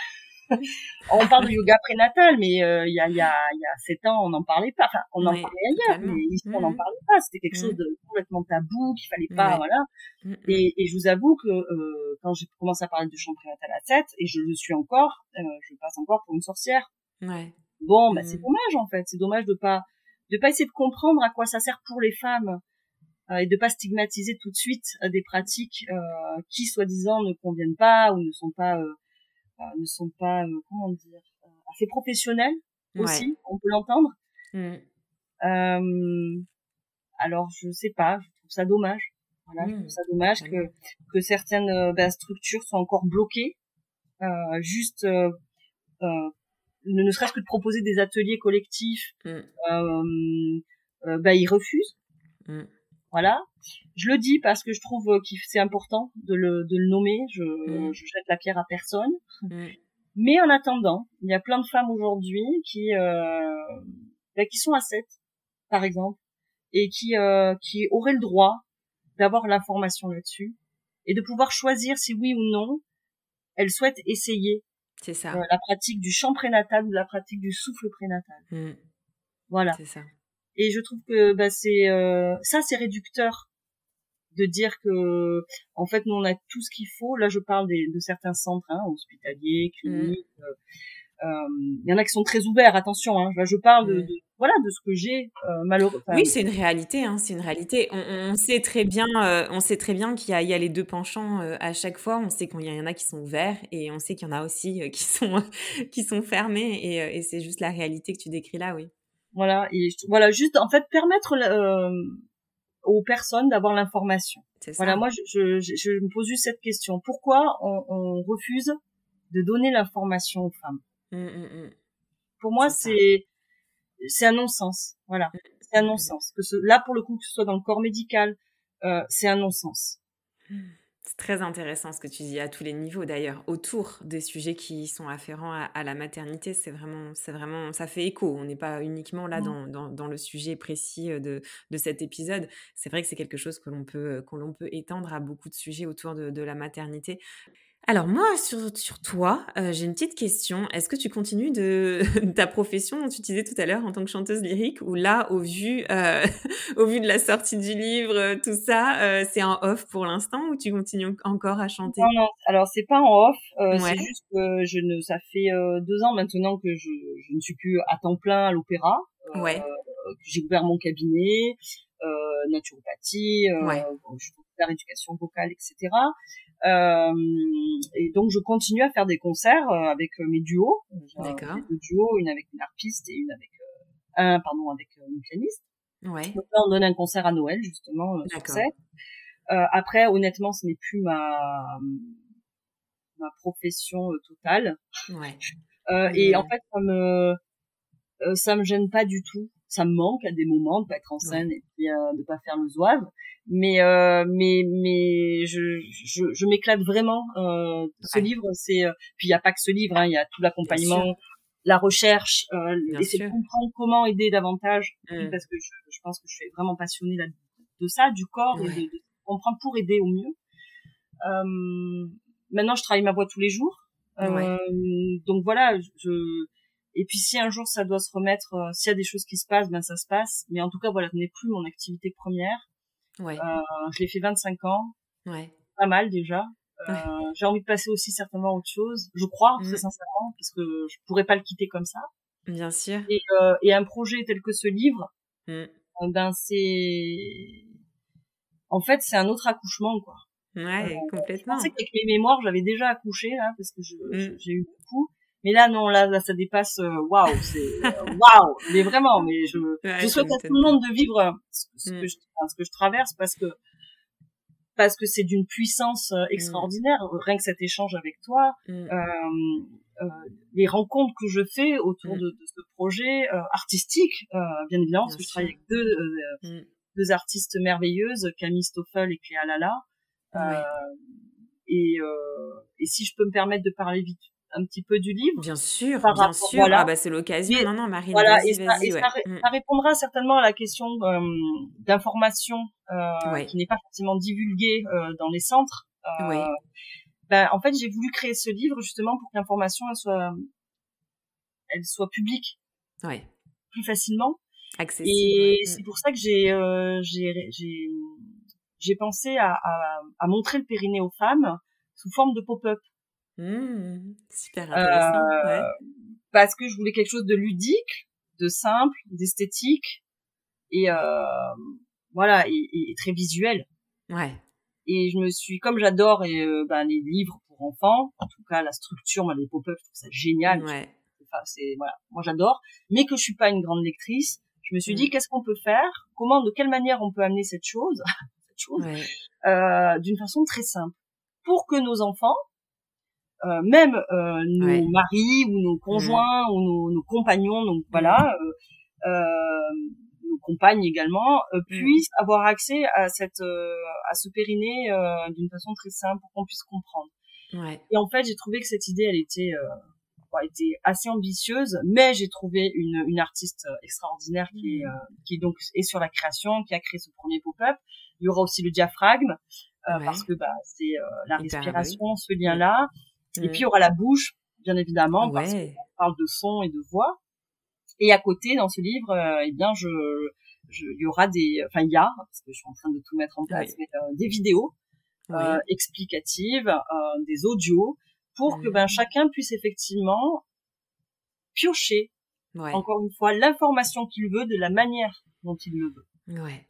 *laughs* on parle de yoga prénatal, mais euh, il y, a, y, a, y a sept ans, on n'en parlait pas. Enfin, on en parlait ailleurs, mais ici, on n'en mmh. parlait pas. C'était quelque chose de complètement tabou, qu'il fallait pas, voilà. Mmh, et, et, je vous avoue que euh, quand j'ai commencé à parler de chant prénatal à 7, et je le suis encore, euh, je passe encore pour une sorcière. Ouais. Bon, bah, c'est dommage, en fait. C'est dommage de pas de pas essayer de comprendre à quoi ça sert pour les femmes et de pas stigmatiser tout de suite des pratiques qui soi-disant ne conviennent pas ou ne sont pas ne sont pas, euh, comment dire, euh, assez professionnels aussi, on peut l'entendre. Mm. Euh, alors je sais pas, je trouve ça dommage. Voilà, je trouve mm. ça dommage que que certaines ben, structures soient encore bloquées, euh, juste euh, ne, serait-ce que de proposer des ateliers collectifs, mm. euh, bah, ils refusent. Voilà. Je le dis parce que je trouve que c'est important de le, de le nommer. Je, mm. je jette la pierre à personne. Mm. Mais en attendant, il y a plein de femmes aujourd'hui qui, euh, bah, qui sont à 7, par exemple, et qui, euh, qui auraient le droit d'avoir l'information là-dessus et de pouvoir choisir si oui ou non elles souhaitent essayer c'est ça. Euh, la pratique du chant prénatal ou la pratique du souffle prénatal. Mm. Voilà. C'est ça. Et je trouve que bah, c'est euh, ça, c'est réducteur de dire que en fait nous on a tout ce qu'il faut. Là, je parle des, de certains centres hein, hospitaliers, mmh. cliniques. Euh, euh, il y en a qui sont très ouverts. Attention, hein, je parle de, mmh. de, voilà de ce que j'ai euh, malheureusement. Oui, c'est une réalité. Hein, c'est une réalité. On, on, sait très bien, euh, on sait très bien qu'il y, y, a les deux penchants à chaque fois. On sait qu'il y, en a qui sont ouverts et on sait qu'il y en a aussi qui sont *laughs* qui sont fermés. Et, et c'est juste la réalité que tu décris là, oui. Voilà, et voilà, juste en fait permettre euh, aux personnes d'avoir l'information. Voilà, moi je, je, je, me pose juste cette question pourquoi on, on refuse de donner l'information aux femmes? Mmh, mmh, mmh. Pour moi, c'est c'est un non-sens. Voilà, c'est un non-sens. Que ce, là, pour le coup, que ce soit dans le corps médical, euh, c'est un non-sens. C'est très intéressant ce que tu dis à tous les niveaux d'ailleurs, autour des sujets qui sont afférents à, la maternité. C'est vraiment, c'est vraiment, ça fait écho. On n'est pas uniquement là dans, dans, dans, le sujet précis euh, de, de cet épisode. C'est vrai que c'est quelque chose que l'on peut, que l'on peut étendre à beaucoup de sujets autour de, de la maternité. Alors moi, sur, sur toi, euh, j'ai une petite question. Est-ce que tu continues de, *laughs* ta profession dont tu disais tout à l'heure en tant que chanteuse lyrique ou là, au vu, euh, *laughs* au vu de la sortie du livre, euh, tout ça, c'est en off pour l'instant ou tu continues encore à chanter? Non, non. Alors c'est pas en off. C'est juste que je ne, ça fait deux ans maintenant que je, je, ne suis plus à temps plein à l'opéra. ouais. J'ai ouvert mon cabinet, naturopathie, ouais. je fais la rééducation vocale, etc. Euh, et donc je continue à faire des concerts euh, avec euh, mes duos. D'accord. Deux duos, une avec une harpiste et une avec un pardon avec une pianiste. Ouais. Donc là on donne un concert à Noël justement sur scène. Euh, après, honnêtement, ce n'est plus ma ma profession totale. Ouais. Euh, et en fait, ça me ça me gêne pas du tout. Ça me manque à des moments de pas être en scène et puis euh, de pas faire le zouave. Mais euh, mais mais je je, je m'éclate vraiment euh, ce livre. C'est euh, puis il y a pas que ce livre hein, il y a tout l'accompagnement la recherche euh, essayer de comprendre comment aider davantage. Parce que je, je, pense que je suis vraiment passionnée là, de ça du corps et de, de, comprendre pour aider au mieux. Euh, maintenant je travaille ma voix tous les jours. Donc voilà je et puis si un jour ça doit se remettre, euh, s'il y a des choses qui se passent, ben ça se passe. Mais en tout cas, voilà, ce n'est plus mon activité première. Ouais. Euh, je l'ai fait 25 ans. Ouais. Pas mal déjà. *laughs* Euh, J'ai envie de passer aussi certainement à autre chose. Je crois, très mmh. sincèrement, parce que je pourrais pas le quitter comme ça. Bien sûr. Et, euh, et un projet tel que ce livre, mmh. Euh, ben c'est, en fait, c'est un autre accouchement, quoi. Ouais, complètement. Je pensais qu'avec mes mémoires, j'avais déjà accouché, là, parce que mmh. j'ai eu beaucoup. Mais là, non, là, là ça dépasse. Euh, waouh, c'est euh, waouh. mais vraiment, mais je, je souhaite à tout le monde de vivre euh, ce, que mm. je, ce que je traverse parce que parce que c'est d'une puissance mm. extraordinaire. Rien que cet échange avec toi, mm. euh, les rencontres que je fais autour de, de, ce projet artistique, bien évidemment, parce que je travaille avec deux deux artistes merveilleuses, Camille Stoffel et Cléa Lala. et, et si je peux me permettre de parler vite un petit peu du livre. Bien sûr, bien sûr. Voilà. Ah bah c'est l'occasion. Non, non, Marie, voilà, et, ça, et mm. ça, répondra certainement à la question euh, d'information euh, qui n'est pas forcément divulguée euh, dans les centres. Euh, oui. Ben, en fait, j'ai voulu créer ce livre justement pour que l'information elle soit, elle soit publique. Ouais. Plus facilement. Accessible. Et mm. c'est pour ça que j'ai, j'ai, j'ai, j'ai pensé à, à, à montrer le périnée aux femmes sous forme de pop-up. Mmh, super intéressant. ouais. Euh, parce que je voulais quelque chose de ludique, de simple, d'esthétique et euh, voilà et, et, très visuel. Ouais. Et je me suis, comme j'adore euh, ben, les livres pour enfants, en tout cas la structure, moi les pop-up, je trouve ça génial. Ouais. Enfin, c'est voilà, moi j'adore, mais que je suis pas une grande lectrice. Je me suis dit mmh. qu'est-ce qu'on peut faire, comment, de quelle manière on peut amener cette chose, *laughs* cette chose, ouais. euh, d'une façon très simple, pour que nos enfants euh, même euh, nos maris ou nos conjoints ou nos, nos, compagnons, donc voilà, euh, euh nos compagnes également, mm. puissent avoir accès à cette à ce périnée d'une façon très simple pour qu'on puisse comprendre. Ouais. Et en fait, j'ai trouvé que cette idée, elle était euh, était assez ambitieuse, mais j'ai trouvé une, une artiste extraordinaire qui est, mm. qui donc est sur la création, qui a créé ce premier pop-up. Il y aura aussi le diaphragme euh, parce que bah c'est la respiration, ce lien-là. Et puis il y aura la bouche, bien évidemment, parce qu'on parle de son et de voix. Et à côté, dans ce livre, euh, eh bien, je, je, il y aura des, enfin, il y a, parce que je suis en train de tout mettre en place, mais, euh, des vidéos euh, explicatives, euh, des audios, pour que ben chacun puisse effectivement piocher, encore une fois, l'information qu'il veut de la manière dont il le veut. Ouais.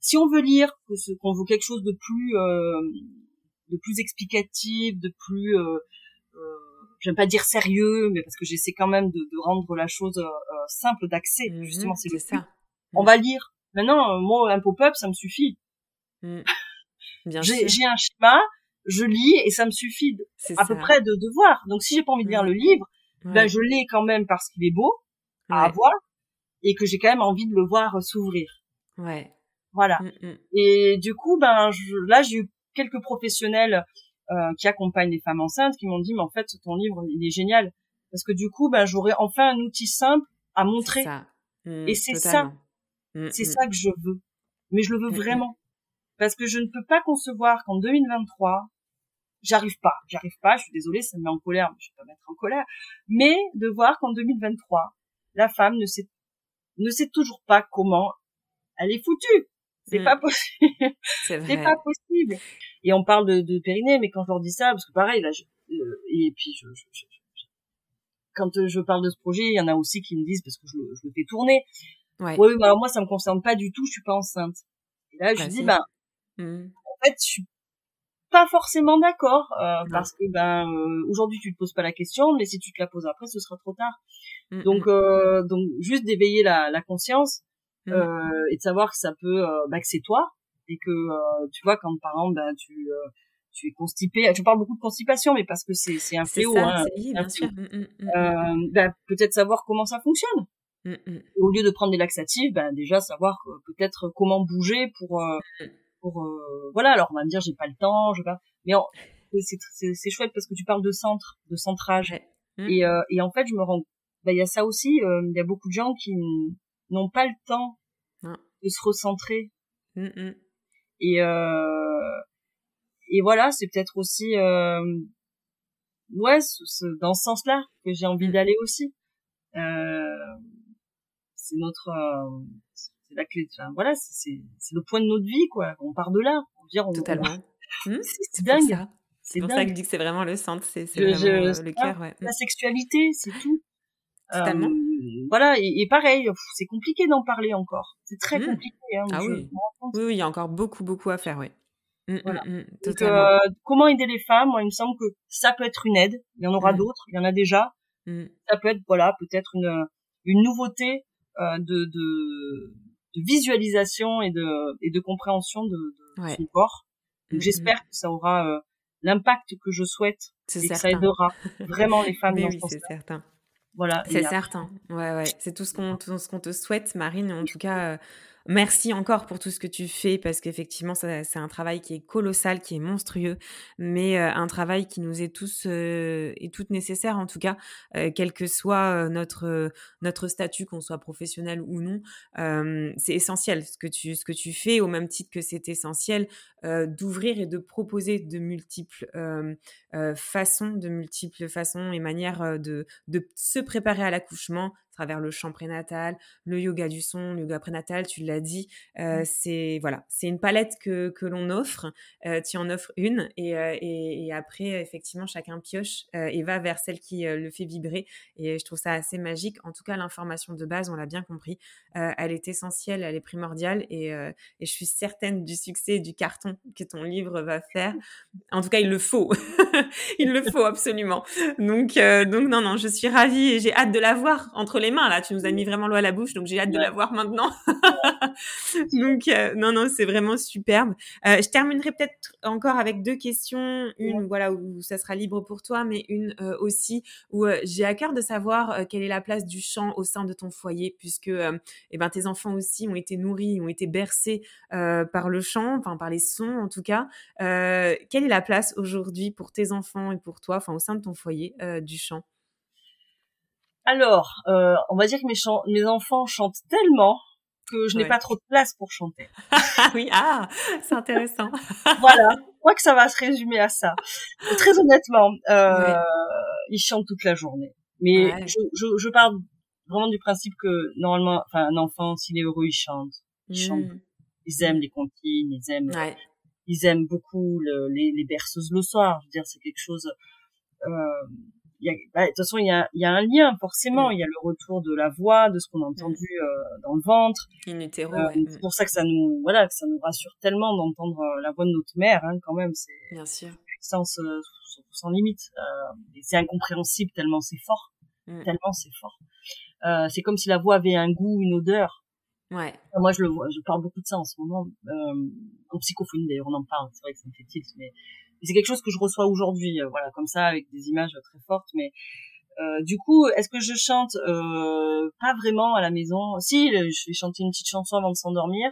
Si on veut lire, qu'on veut quelque chose de plus de plus explicatif, de plus, euh, euh, j'aime pas dire sérieux, mais parce que j'essaie quand même de, de, rendre la chose euh, euh simple d'accès. Mhm, justement, c'est le ça. On va lire. Maintenant, moi, un pop-up, ça me suffit. *laughs* Mmh. j'ai un schéma, je lis et ça me suffit à peu près de, de voir. Donc, si j'ai pas envie de lire le livre, ben je l'ai quand même parce qu'il est beau à avoir et que j'ai quand même envie de le voir s'ouvrir. Ouais. Voilà. Mmh. Et du coup, ben je, là, j'ai eu quelques professionnels euh, qui accompagnent les femmes enceintes qui m'ont dit mais en fait ton livre il est génial. Parce que du coup ben j'aurai enfin un outil simple à montrer. Mmh, et c'est ça. mmh, c'est mmh. ça que je veux. Mais je le veux vraiment. Parce que je ne peux pas concevoir qu'en 2023 j'arrive pas. J'arrive pas je suis désolée ça me met en colère mais je vais pas mettre en colère. Mais de voir qu'en 2023 la femme ne sait ne sait toujours pas comment elle est foutue. C'est *laughs* pas possible. C'est pas possible. Et on parle de, de périnée, mais quand je leur dis ça, parce que pareil, là, je, euh, et puis je, je, je, quand euh, je parle de ce projet, il y en a aussi qui me disent, parce que je, je le fais tourner, ouais, ouais bah, moi ça me concerne pas du tout, je suis pas enceinte. Et là, je dis, ben, mmh. en fait, je suis pas forcément d'accord, euh, parce que ben euh, aujourd'hui tu te poses pas la question, mais si tu te la poses après, ce sera trop tard. Mmh, donc, mmh. euh, donc juste d'éveiller la, la conscience euh, et de savoir que ça peut, bah, que c'est toi, et que euh, tu vois quand par exemple ben, tu euh, tu es constipé tu parles beaucoup de constipation mais parce que c'est c'est un fléau hein, euh, ben, peut-être savoir comment ça fonctionne Mmh, mmh. Au lieu de prendre des laxatifs, ben déjà savoir peut-être comment bouger pour mmh. pour voilà. Alors on va me dire j'ai pas le temps, je pas. Mais c'est chouette parce que tu parles de centre, de centrage. Et et en fait je me rends ben il y a ça aussi. Il y a beaucoup de gens qui n'ont pas le temps de se recentrer. Et et voilà, c'est peut-être aussi ouais, dans ce sens-là que j'ai envie d'aller aussi. Euh, c'est notre, euh, c'est la clé. Enfin, voilà, c'est c'est le point de notre vie, quoi. On part de là. On dire, on, Totalement. Mmh, *laughs* c'est dingue. C'est pour ça que je dis que c'est vraiment le centre, c'est vraiment le cœur. Ouais. La sexualité, c'est tout. Totalement. Euh, voilà, et, pareil, c'est compliqué d'en parler encore. C'est très mmh. compliqué. Hein, ah oui. oui. il y a encore beaucoup, beaucoup à faire, oui. Mmh, voilà. Donc, euh, comment aider les femmes? Moi, il me semble que ça peut être une aide. Il y en aura d'autres. Il y en a déjà. Ça peut être, voilà, peut-être une, une nouveauté euh, de, de, de, visualisation et de, et de compréhension de, de son corps. J'espère que ça aura euh, l'impact que je souhaite et que ça aidera *laughs* vraiment les femmes dans oui, c'est certain. Voilà. C'est certain. Ouais, ouais. C'est tout ce qu'on, ce qu'on te souhaite, Marine. En tout cas, euh, Merci encore pour tout ce que tu fais parce qu'effectivement, c'est un travail qui est colossal, qui est monstrueux, mais euh, un travail qui nous est tous euh, et toutes nécessaire en tout cas, euh, quel que soit notre notre statut, qu'on soit professionnel ou non. c'est essentiel ce que tu ce que tu fais au même titre que c'est essentiel d'ouvrir et de proposer de multiples façons, de multiples façons et manières de de se préparer à l'accouchement, travers le chant prénatal, le yoga du son, le yoga prénatal, tu l'as dit. Euh, mmh. C'est voilà, c'est une palette que, que l'on offre. Euh, tu en offres une et, euh, et, et, après, effectivement, chacun pioche et va vers celle qui le fait vibrer. Et je trouve ça assez magique. En tout cas, l'information de base, on l'a bien compris, elle est essentielle, elle est primordiale et, et je suis certaine du succès et du carton que ton livre va faire. En tout cas, il le faut. *laughs* il le faut absolument. Donc, donc non, non, je suis ravie et j'ai hâte de la voir entre les mains là. Tu nous as mis vraiment l'eau à la bouche, donc j'ai hâte de la voir maintenant. *laughs* donc euh, non non, c'est vraiment superbe. Euh, je terminerai peut-être encore avec deux questions, une voilà où ça sera libre pour toi, mais une euh, aussi où j'ai à cœur de savoir quelle est la place du chant au sein de ton foyer, puisque eh ben tes enfants aussi ont été nourris, ont été bercés par le chant, enfin par les sons en tout cas. quelle est la place aujourd'hui pour tes enfants et pour toi, enfin au sein de ton foyer du chant? Alors, euh, on va dire que mes, mes enfants chantent tellement que je n'ai pas trop de place pour chanter. *laughs* oui, ah, c'est intéressant. *laughs* voilà, je crois que ça va se résumer à ça. Très honnêtement, euh, ils chantent toute la journée. Mais je, je, je parle vraiment du principe que normalement, enfin, un enfant, s'il est heureux, il chante. Il chante. Mmh. Ils aiment les comptines, ils aiment, ils aiment beaucoup le, les, les berceuses le soir. Je veux dire, c'est quelque chose. Euh, bah, de toute façon, il y a, y a un lien forcément. Il y a le retour de la voix, de ce qu'on a entendu euh, dans le ventre. In utero, euh, C'est pour ça que ça nous, voilà, que ça nous rassure tellement d'entendre euh, la voix de notre mère, hein, quand même. C'est bien sûr. Puissance sans limite. et c'est incompréhensible tellement c'est fort, mm. tellement c'est fort. c'est comme si la voix avait un goût, une odeur. Ouais. Moi, je le vois, je parle beaucoup de ça en ce moment. en psychophonie, d'ailleurs, on en parle. C'est vrai que ça me fait tilt, mais c'est quelque chose que je reçois aujourd'hui, euh, voilà, comme ça, avec des images très fortes. Mais euh, du coup, est-ce que je chante euh, Pas vraiment à la maison? Si, je vais chanter une petite chanson avant de s'endormir.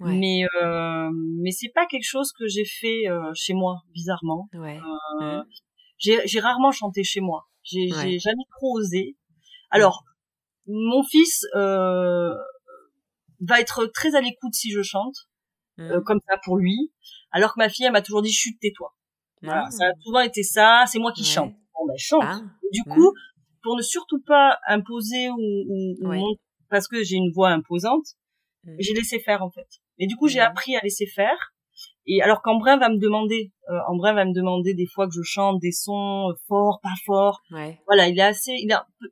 Mais euh, mais c'est pas quelque chose que j'ai fait euh, chez moi, bizarrement. Ouais. Euh, mmh. J'ai rarement chanté chez moi. J'ai j'ai jamais trop osé. Alors, mon fils euh, va être très à l'écoute si je chante, mmh. comme ça pour lui. Alors que ma fille, elle m'a toujours dit chute, tais-toi. Voilà, ça a souvent été ça. C'est moi qui chante. Bon ben chante. Ah. du coup, pour ne surtout pas imposer ou, ou, parce que j'ai une voix imposante, mmh. j'ai laissé faire en fait. Et du coup, j'ai appris à laisser faire. Et alors qu'Embrun va me demander, euh, Embrun va me demander des fois que je chante des sons euh, forts, pas forts. Ouais. Voilà, il est assez, il est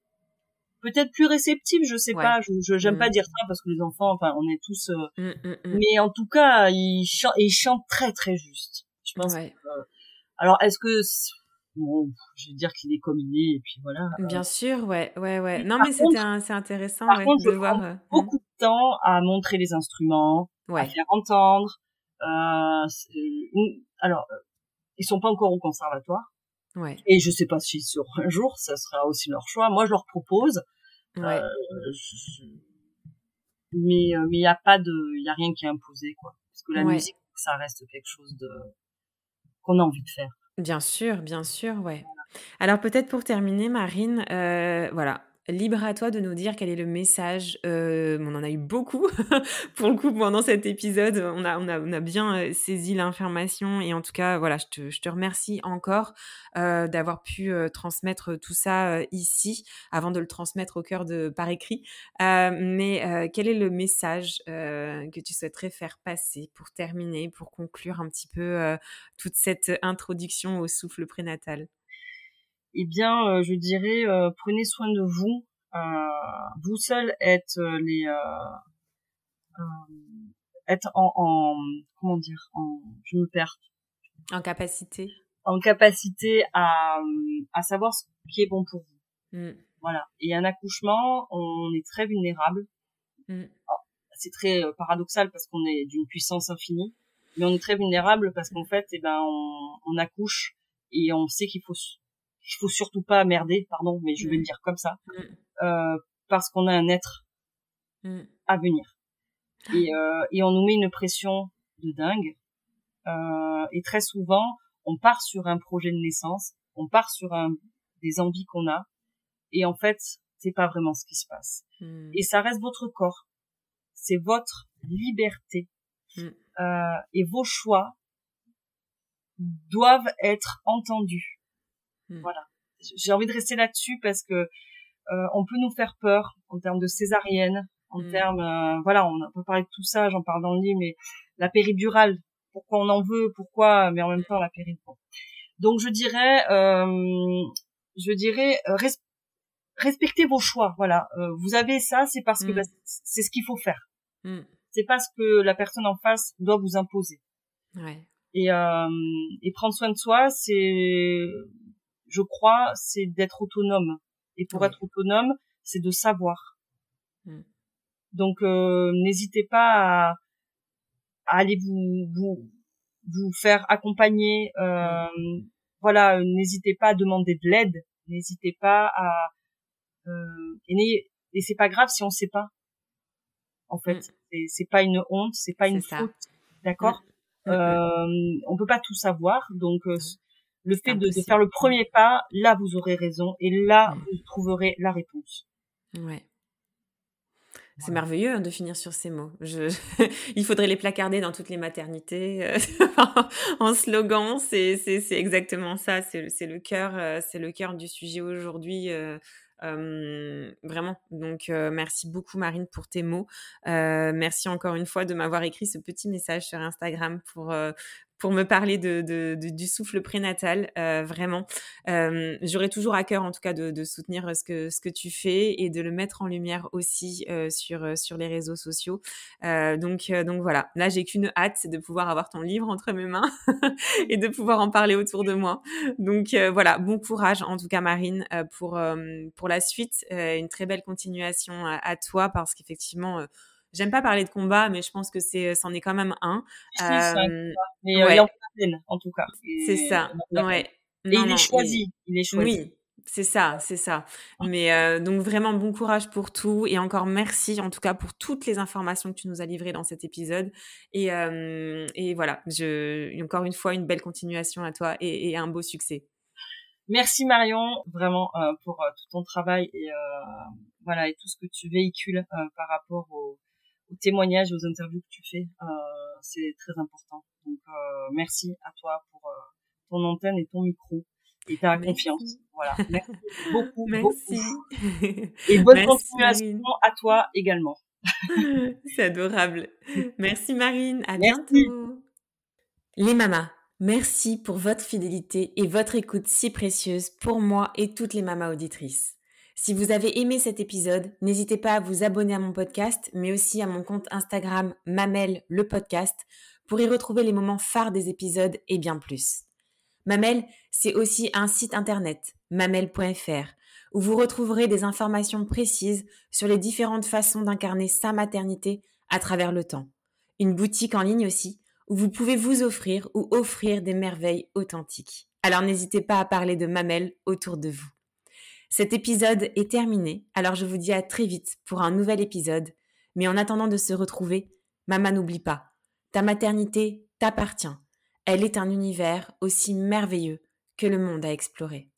peut-être plus réceptif, je sais pas. Je j'aime pas mmh. dire ça parce que les enfants, enfin, on est tous. Euh, mais en tout cas, il chante, il chante très très juste. Je pense. Que, alors, est-ce que bon, je vais dire qu'il est comme il est et puis voilà. Bien sûr, ouais, ouais, ouais. Non, mais c'est intéressant par contre, de je voir. Prends euh, beaucoup de temps à montrer les instruments, à faire entendre. Euh, alors, euh, ils sont pas encore au conservatoire. Ouais. Et je sais pas si sur un jour, ça sera aussi leur choix. Moi, je leur propose Ouais. Mais il n'y a pas de, il y a rien qui est imposé quoi. Parce que la musique, ça reste quelque chose de qu'on a envie de faire. Bien sûr, bien sûr, ouais. Alors peut-être pour terminer, Marine, voilà, Libre à toi de nous dire quel est le message. Euh, on en a eu beaucoup *laughs* pour le coup pendant cet épisode. On a, on a, on a bien euh, saisi l'information et en tout cas, voilà, je te, je te remercie encore euh, d'avoir pu transmettre tout ça ici avant de le transmettre au cœur de par écrit. mais quel est le message que tu souhaiterais faire passer pour terminer, pour conclure un petit peu toute cette introduction au souffle prénatal? Eh bien, euh, je dirais, euh, prenez soin de vous. Euh, vous seul êtes les être en, en, comment dire en je me perds en capacité en capacité à à savoir ce qui est bon pour vous mmh. voilà et un accouchement on est très vulnérable mmh. c'est très paradoxal parce qu'on est d'une puissance infinie mais on est très vulnérable parce qu'en fait eh ben on, on accouche et on sait qu'il faut il faut surtout pas merder, pardon, mais je vais le mm. dire comme ça, mm. euh, parce qu'on a un être mm. à venir. Et, euh, et on nous met une pression de dingue. Euh, et très souvent, on part sur un projet de naissance, on part sur un, des envies qu'on a, et en fait, c'est pas vraiment ce qui se passe. Et ça reste votre corps, c'est votre liberté, euh, et vos choix doivent être entendus. Hmm. Voilà. J'ai envie de rester là-dessus parce que euh, on peut nous faire peur en termes de césarienne, en hmm. termes, euh, voilà, on peut parler de tout ça, j'en parle dans le livre, mais la péridurale, pourquoi on en veut, pourquoi, mais en même temps la péridurale. Donc je dirais, euh, je dirais, respectez vos choix. Voilà, vous avez ça, c'est parce que bah, c'est ce qu'il faut faire. C'est pas ce que la personne en face doit vous imposer. Ouais. Et, et prendre soin de soi, c'est je crois, c'est d'être autonome. Et pour être autonome, c'est de savoir. Mm. Donc, euh, n'hésitez pas à, aller vous, vous, vous faire accompagner. Euh, mm. Voilà, n'hésitez pas à demander de l'aide. N'hésitez pas à... Euh, et, et c'est pas grave si on sait pas. En fait, mm. c'est pas une honte, c'est pas une faute. D'accord? Euh, On peut pas tout savoir, donc euh, le fait de, faire le premier pas, là vous aurez raison et là vous trouverez la réponse. Ouais. C'est merveilleux hein, de finir sur ces mots. Je... *laughs* Il faudrait les placarder dans toutes les maternités euh, *laughs* en slogan. C'est exactement ça. C'est le cœur, euh, c'est le cœur du sujet aujourd'hui. Euh, vraiment. Donc, merci beaucoup, Marine, pour tes mots. merci encore une fois de m'avoir écrit ce petit message sur Instagram pour, pour me parler de, du souffle prénatal, euh, vraiment. Euh, J'aurais toujours à cœur, en tout cas, de, soutenir ce que, ce que tu fais et de le mettre en lumière aussi euh, sur, sur les réseaux sociaux. Euh, donc, donc voilà, là, j'ai qu'une hâte, c'est de pouvoir avoir ton livre entre mes mains *laughs* et de pouvoir en parler autour de moi. Donc voilà, bon courage, en tout cas, Marine, pour, pour la suite. une très belle continuation à, à toi parce qu'effectivement, J'aime pas parler de combat, mais je pense que c'est, c'en est quand même un. Euh, mais euh, il en tout cas. C'est ça. Ouais. Et il est choisi. Il est choisi. Oui. C'est ça, c'est ça. Mais euh, donc vraiment bon courage pour tout et encore merci en tout cas pour toutes les informations que tu nous as livrées dans cet épisode. Et, euh, et voilà, je, encore une fois une belle continuation à toi et, et un beau succès. Merci Marion, vraiment euh, pour euh, tout ton travail et euh, voilà et tout ce que tu véhicules par rapport au, aux témoignages et aux interviews que tu fais. Euh, c'est très important. Donc euh, merci à toi pour euh, ton antenne et ton micro et ta confiance. Voilà. Merci beaucoup. *laughs* merci. Et bonne continuation à toi également. *laughs* C'est adorable. Merci Marine. À bientôt. Les mamas, merci pour votre fidélité et votre écoute si précieuse pour moi et toutes les mamas auditrices. Si vous avez aimé cet épisode, n'hésitez pas à vous abonner à mon podcast, mais aussi à mon compte Instagram Mamel le podcast pour y retrouver les moments phares des épisodes et bien plus. Mamel, c'est aussi un site internet, mamel.fr, où vous retrouverez des informations précises sur les différentes façons d'incarner sa maternité à travers le temps. Une boutique en ligne aussi, où vous pouvez vous offrir ou offrir des merveilles authentiques. Alors n'hésitez pas à parler de Mamel autour de vous. Cet épisode est terminé, alors je vous dis à très vite pour un nouvel épisode. Mais en attendant de se retrouver, maman n'oublie pas, ta maternité t'appartient. Elle est un univers aussi merveilleux que le monde à explorer.